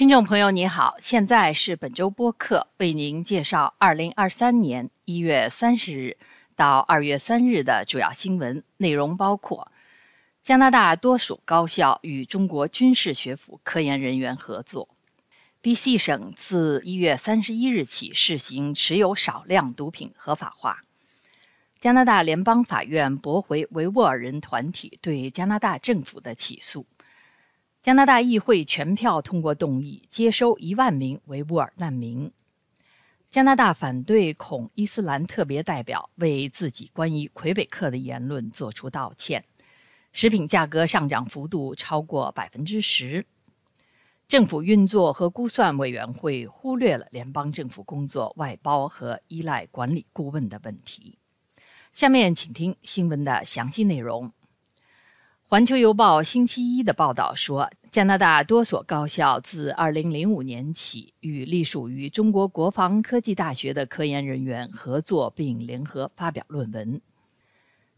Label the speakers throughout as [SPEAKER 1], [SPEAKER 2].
[SPEAKER 1] 听众朋友，你好，现在是本周播客为您介绍二零二三年一月三十日到二月三日的主要新闻内容，包括加拿大多数高校与中国军事学府科研人员合作；BC 省自一月三十一日起试行持有少量毒品合法化；加拿大联邦法院驳回维吾尔人团体对加拿大政府的起诉。加拿大议会全票通过动议，接收一万名维吾尔难民。加拿大反对恐伊斯兰特别代表为自己关于魁北克的言论作出道歉。食品价格上涨幅度超过百分之十。政府运作和估算委员会忽略了联邦政府工作外包和依赖管理顾问的问题。下面请听新闻的详细内容。《环球邮报》星期一的报道说，加拿大多所高校自2005年起与隶属于中国国防科技大学的科研人员合作，并联合发表论文。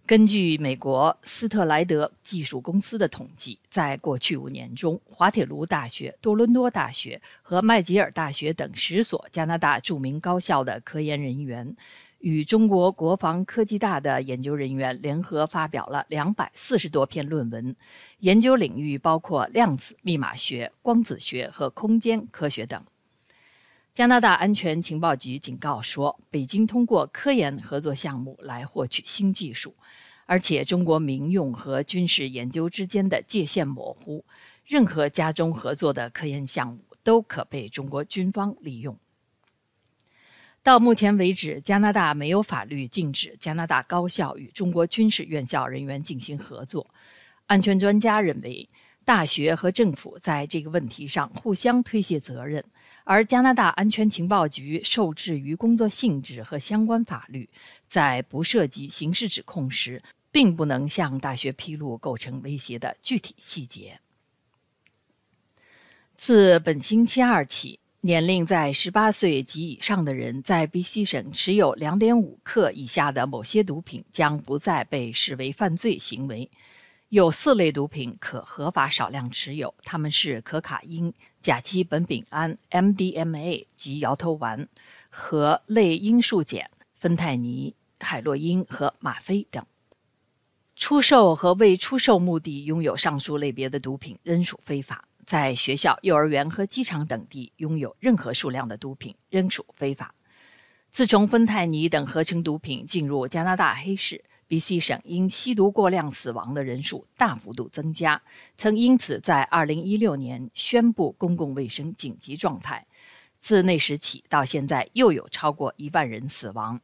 [SPEAKER 1] 根据美国斯特莱德技术公司的统计，在过去五年中，滑铁卢大学、多伦多大学和麦吉尔大学等十所加拿大著名高校的科研人员。与中国国防科技大的研究人员联合发表了两百四十多篇论文，研究领域包括量子密码学、光子学和空间科学等。加拿大安全情报局警告说，北京通过科研合作项目来获取新技术，而且中国民用和军事研究之间的界限模糊，任何家中合作的科研项目都可被中国军方利用。到目前为止，加拿大没有法律禁止加拿大高校与中国军事院校人员进行合作。安全专家认为，大学和政府在这个问题上互相推卸责任，而加拿大安全情报局受制于工作性质和相关法律，在不涉及刑事指控时，并不能向大学披露构成威胁的具体细节。自本星期二起。年龄在十八岁及以上的人，在 BC 省持有两点五克以下的某些毒品将不再被视为犯罪行为。有四类毒品可合法少量持有，它们是可卡因、甲基苯丙胺 （MDMA） 及摇头丸和类罂粟碱、芬太尼、海洛因和吗啡等。出售和未出售目的拥有上述类别的毒品仍属非法。在学校、幼儿园和机场等地拥有任何数量的毒品仍属非法。自从芬太尼等合成毒品进入加拿大黑市，BC 省因吸毒过量死亡的人数大幅度增加，曾因此在2016年宣布公共卫生紧急状态。自那时起到现在，又有超过一万人死亡，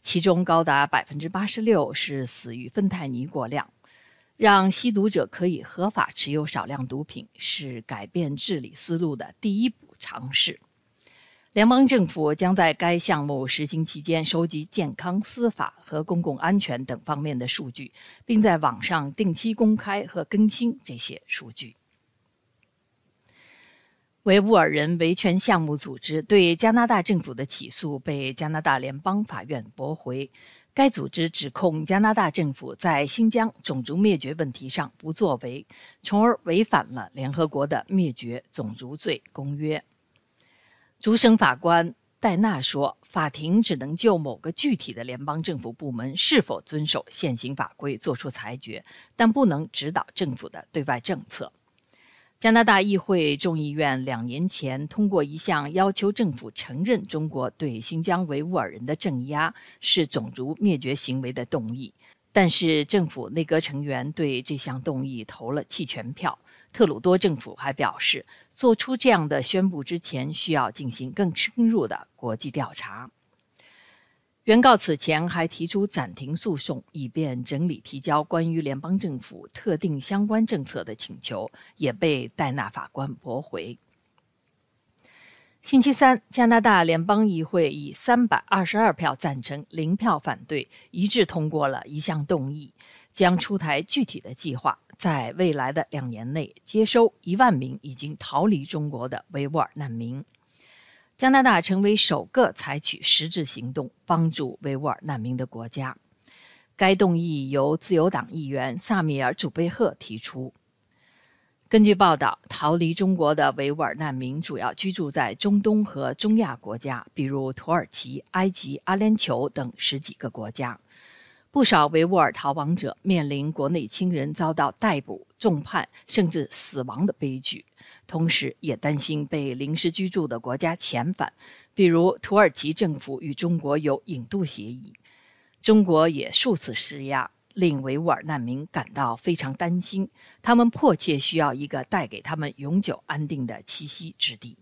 [SPEAKER 1] 其中高达百分之八十六是死于芬太尼过量。让吸毒者可以合法持有少量毒品，是改变治理思路的第一步尝试。联邦政府将在该项目实行期间收集健康、司法和公共安全等方面的数据，并在网上定期公开和更新这些数据。维吾尔人维权项目组织对加拿大政府的起诉被加拿大联邦法院驳回。该组织指控加拿大政府在新疆种族灭绝问题上不作为，从而违反了联合国的灭绝种族罪公约。主审法官戴纳说：“法庭只能就某个具体的联邦政府部门是否遵守现行法规作出裁决，但不能指导政府的对外政策。”加拿大议会众议院两年前通过一项要求政府承认中国对新疆维吾尔人的镇压是种族灭绝行为的动议，但是政府内阁成员对这项动议投了弃权票。特鲁多政府还表示，做出这样的宣布之前需要进行更深入的国际调查。原告此前还提出暂停诉讼，以便整理提交关于联邦政府特定相关政策的请求，也被戴纳法官驳回。星期三，加拿大联邦议会以三百二十二票赞成、零票反对，一致通过了一项动议，将出台具体的计划，在未来的两年内接收一万名已经逃离中国的维吾尔难民。加拿大成为首个采取实质行动帮助维吾尔难民的国家。该动议由自由党议员萨米尔·祖贝赫提出。根据报道，逃离中国的维吾尔难民主要居住在中东和中亚国家，比如土耳其、埃及、阿联酋等十几个国家。不少维吾尔逃亡者面临国内亲人遭到逮捕、重判甚至死亡的悲剧，同时也担心被临时居住的国家遣返，比如土耳其政府与中国有引渡协议，中国也数次施压。令维吾尔难民感到非常担心，他们迫切需要一个带给他们永久安定的栖息之地。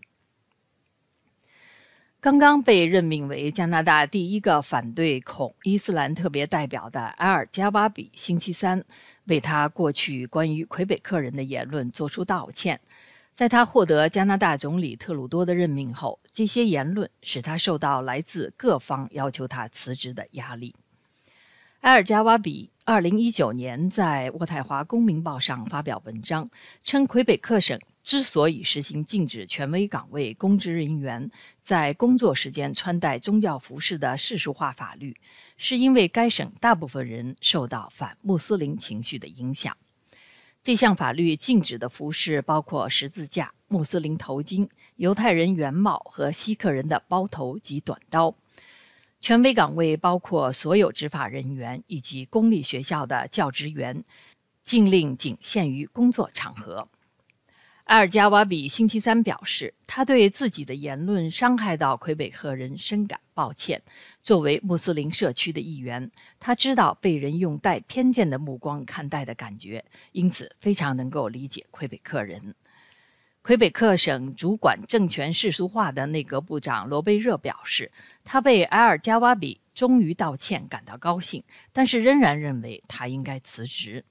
[SPEAKER 1] 刚刚被任命为加拿大第一个反对恐伊斯兰特别代表的埃尔加瓦比，星期三为他过去关于魁北克人的言论作出道歉。在他获得加拿大总理特鲁多的任命后，这些言论使他受到来自各方要求他辞职的压力。埃尔加瓦比二零一九年在渥太华公民报上发表文章，称魁北克省之所以实行禁止权威岗位公职人员在工作时间穿戴宗教服饰的世俗化法律，是因为该省大部分人受到反穆斯林情绪的影响。这项法律禁止的服饰包括十字架、穆斯林头巾、犹太人圆帽和锡克人的包头及短刀。权威岗位包括所有执法人员以及公立学校的教职员，禁令仅限于工作场合。埃尔加瓦比星期三表示，他对自己的言论伤害到魁北克人深感抱歉。作为穆斯林社区的一员，他知道被人用带偏见的目光看待的感觉，因此非常能够理解魁北克人。魁北克省主管政权世俗化的内阁部长罗贝热表示，他为埃尔加瓦比终于道歉感到高兴，但是仍然认为他应该辞职。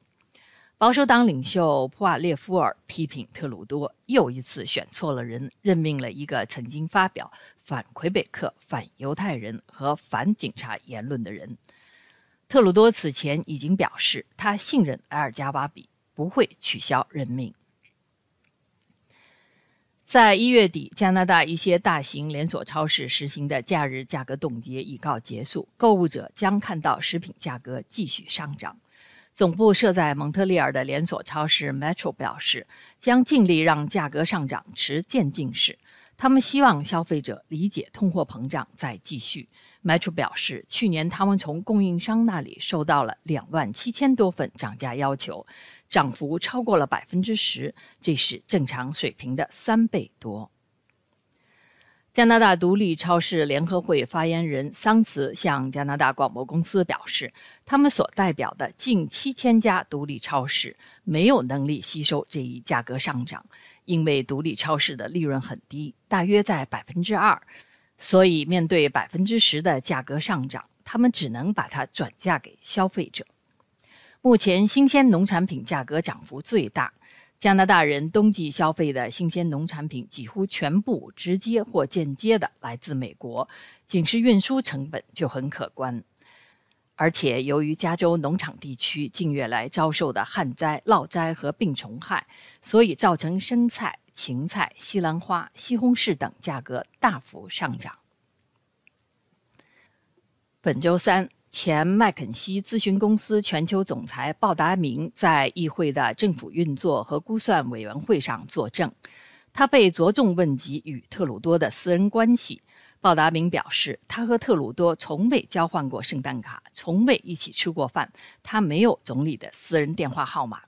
[SPEAKER 1] 保守党领袖普瓦列夫尔批评特鲁多又一次选错了人，任命了一个曾经发表反魁北克、反犹太人和反警察言论的人。特鲁多此前已经表示，他信任埃尔加瓦比，不会取消任命。在一月底，加拿大一些大型连锁超市实行的假日价格冻结已告结束，购物者将看到食品价格继续上涨。总部设在蒙特利尔的连锁超市 Metro 表示，将尽力让价格上涨持渐进式。他们希望消费者理解通货膨胀再继续。Metro 表示，去年他们从供应商那里收到了两万七千多份涨价要求。涨幅超过了百分之十，这是正常水平的三倍多。加拿大独立超市联合会发言人桑茨向加拿大广播公司表示，他们所代表的近七千家独立超市没有能力吸收这一价格上涨，因为独立超市的利润很低，大约在百分之二，所以面对百分之十的价格上涨，他们只能把它转嫁给消费者。目前，新鲜农产品价格涨幅最大。加拿大人冬季消费的新鲜农产品几乎全部直接或间接的来自美国，仅是运输成本就很可观。而且，由于加州农场地区近月来遭受的旱灾、涝灾和病虫害，所以造成生菜、芹菜、西兰花、西红柿等价格大幅上涨。本周三。前麦肯锡咨询公司全球总裁鲍达明在议会的政府运作和估算委员会上作证，他被着重问及与特鲁多的私人关系。鲍达明表示，他和特鲁多从未交换过圣诞卡，从未一起吃过饭，他没有总理的私人电话号码。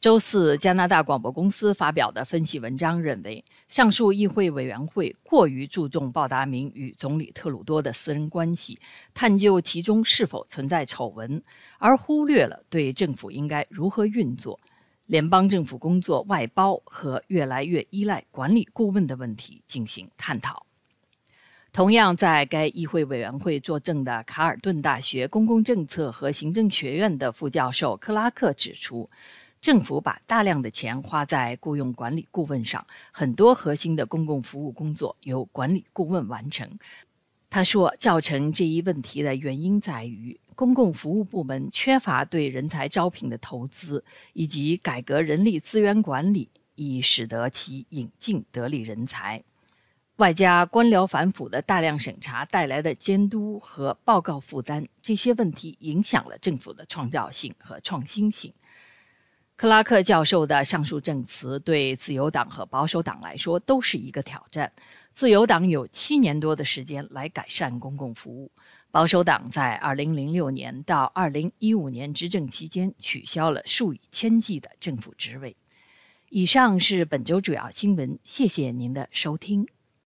[SPEAKER 1] 周四，加拿大广播公司发表的分析文章认为，上述议会委员会过于注重鲍达明与总理特鲁多的私人关系，探究其中是否存在丑闻，而忽略了对政府应该如何运作、联邦政府工作外包和越来越依赖管理顾问的问题进行探讨。同样在该议会委员会作证的卡尔顿大学公共政策和行政学院的副教授克拉克指出。政府把大量的钱花在雇佣管理顾问上，很多核心的公共服务工作由管理顾问完成。他说，造成这一问题的原因在于公共服务部门缺乏对人才招聘的投资，以及改革人力资源管理，以使得其引进得力人才。外加官僚反腐的大量审查带来的监督和报告负担，这些问题影响了政府的创造性和创新性。克拉克教授的上述证词对自由党和保守党来说都是一个挑战。自由党有七年多的时间来改善公共服务，保守党在2006年到2015年执政期间取消了数以千计的政府职位。以上是本周主要新闻，谢谢您的收听。